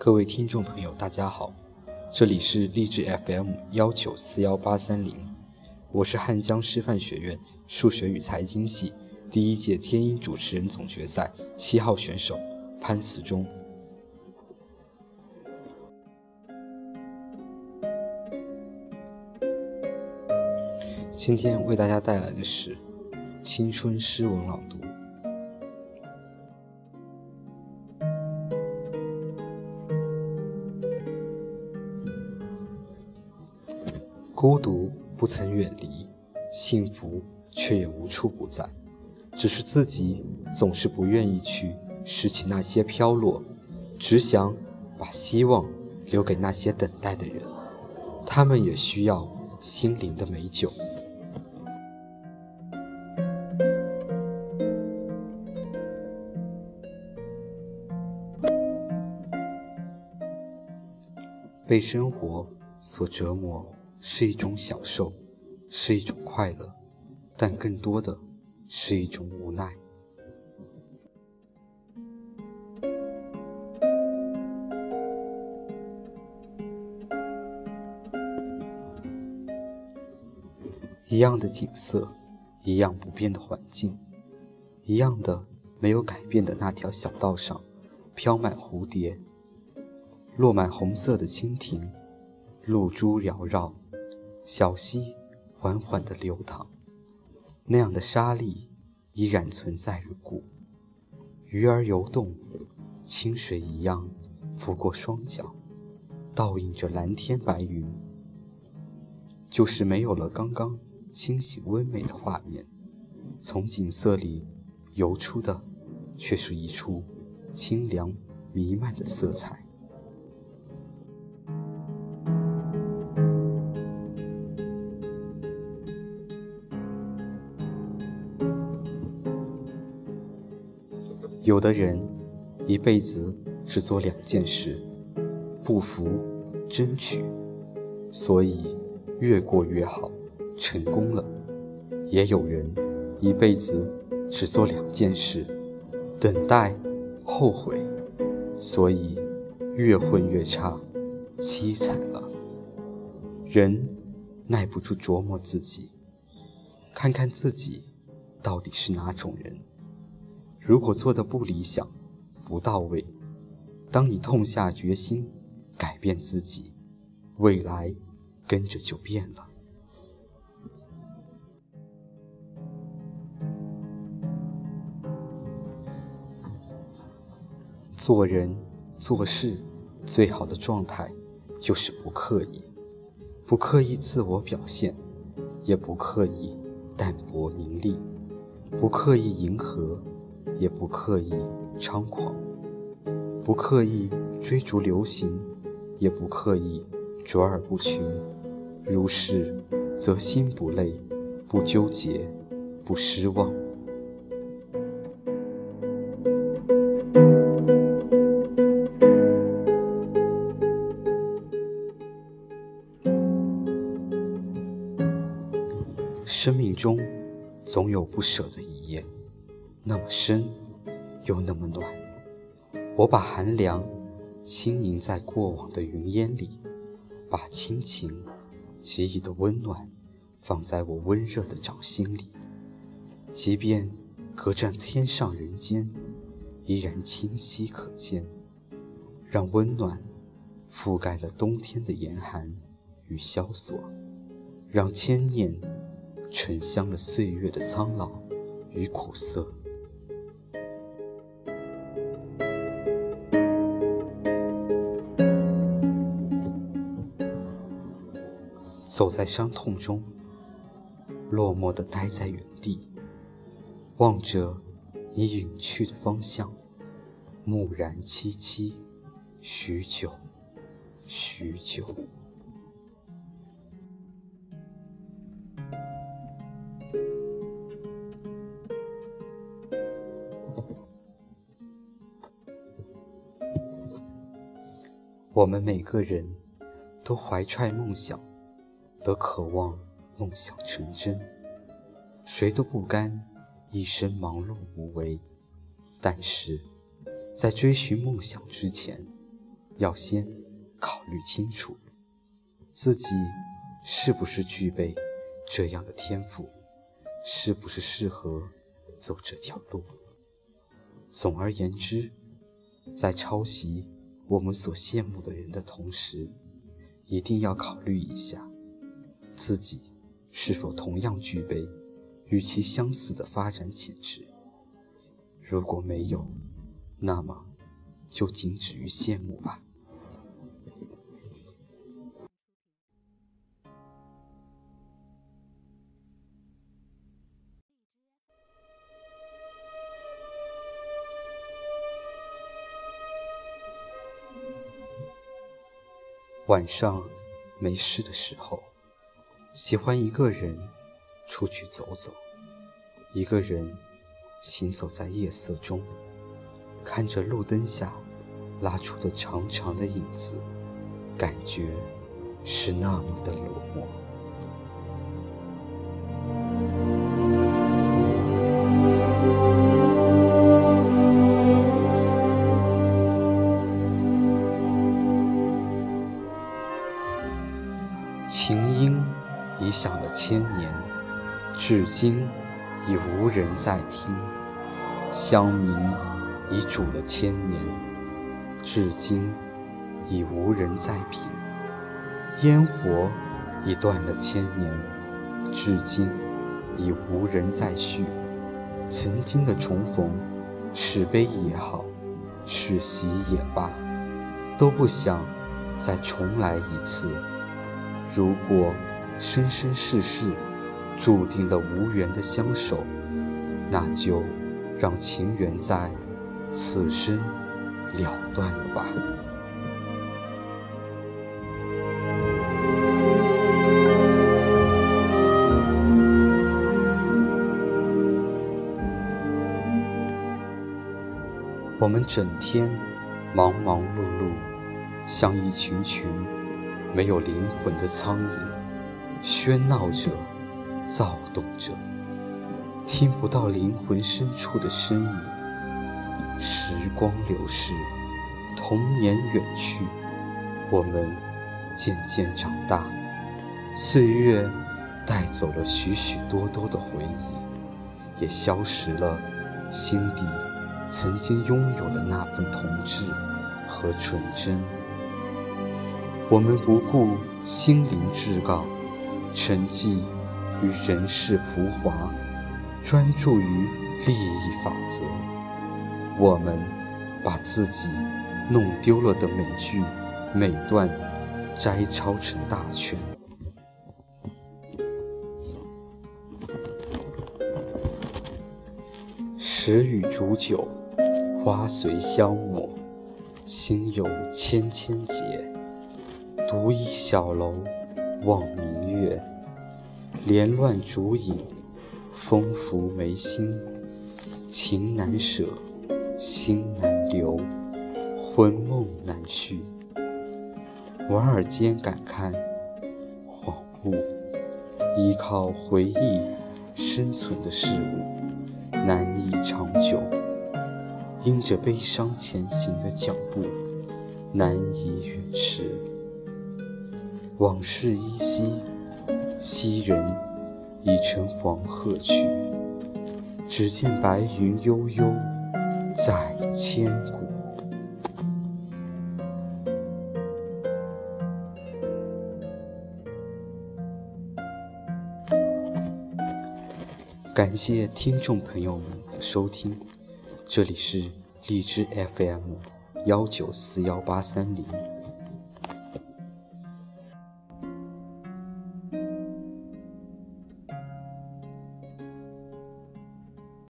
各位听众朋友，大家好，这里是励志 FM 幺九四幺八三零，我是汉江师范学院数学与财经系第一届天音主持人总决赛七号选手潘慈忠。今天为大家带来的是青春诗文朗读。孤独不曾远离，幸福却也无处不在，只是自己总是不愿意去拾起那些飘落，只想把希望留给那些等待的人，他们也需要心灵的美酒。被生活所折磨。是一种享受，是一种快乐，但更多的是一种无奈。一样的景色，一样不变的环境，一样的没有改变的那条小道上，飘满蝴蝶，落满红色的蜻蜓，露珠缭绕。小溪缓缓地流淌，那样的沙粒依然存在于故。鱼儿游动，清水一样拂过双脚，倒映着蓝天白云。就是没有了刚刚清醒温美的画面，从景色里游出的，却是一处清凉弥漫的色彩。有的人一辈子只做两件事：不服、争取，所以越过越好，成功了；也有人一辈子只做两件事：等待、后悔，所以越混越差，凄惨了。人耐不住琢磨自己，看看自己到底是哪种人。如果做的不理想、不到位，当你痛下决心改变自己，未来跟着就变了。做人做事最好的状态就是不刻意，不刻意自我表现，也不刻意淡泊名利，不刻意迎合。也不刻意猖狂，不刻意追逐流行，也不刻意卓尔不群。如是，则心不累，不纠结，不失望。生命中，总有不舍的一夜。那么深，又那么暖。我把寒凉轻盈在过往的云烟里，把亲情给予的温暖放在我温热的掌心里。即便隔着天上人间，依然清晰可见。让温暖覆盖了冬天的严寒与萧索，让千念沉香了岁月的苍老与苦涩。走在伤痛中，落寞地待在原地，望着你远去的方向，木然凄凄，许久，许久。我们每个人都怀揣梦想。则渴望梦想成真，谁都不甘一生忙碌无为。但是，在追寻梦想之前，要先考虑清楚自己是不是具备这样的天赋，是不是适合走这条路。总而言之，在抄袭我们所羡慕的人的同时，一定要考虑一下自己是否同样具备与其相似的发展潜质。如果没有，那么就仅止于羡慕吧。晚上没事的时候，喜欢一个人出去走走，一个人行走在夜色中，看着路灯下拉出的长长的影子，感觉是那么的落寞。至今已无人在听；香茗已煮了千年，至今已无人在品；烟火已断了千年，至今已无人在续。曾经的重逢，是悲也好，是喜也罢，都不想再重来一次。如果生生世世注定了无缘的相守，那就让情缘在此生了断了吧。我们整天忙忙碌碌，像一群群。没有灵魂的苍蝇，喧闹着，躁动着，听不到灵魂深处的声音。时光流逝，童年远去，我们渐渐长大，岁月带走了许许多多的回忆，也消失了心底曾经拥有的那份童稚和纯真。我们不顾心灵至高，沉寂于人世浮华，专注于利益法则。我们把自己弄丢了的美句、每段摘抄成大全。时雨煮酒，花随香抹，心有千千结。独倚小楼望明月，帘乱烛影，风拂眉心。情难舍，心难留，魂梦难续。莞尔间感慨，恍惚，依靠回忆生存的事物，难以长久。因着悲伤前行的脚步，难以远驰。往事依稀，昔人已乘黄鹤去。只见白云悠悠，在千古。感谢听众朋友们的收听，这里是荔枝 FM 幺九四幺八三零。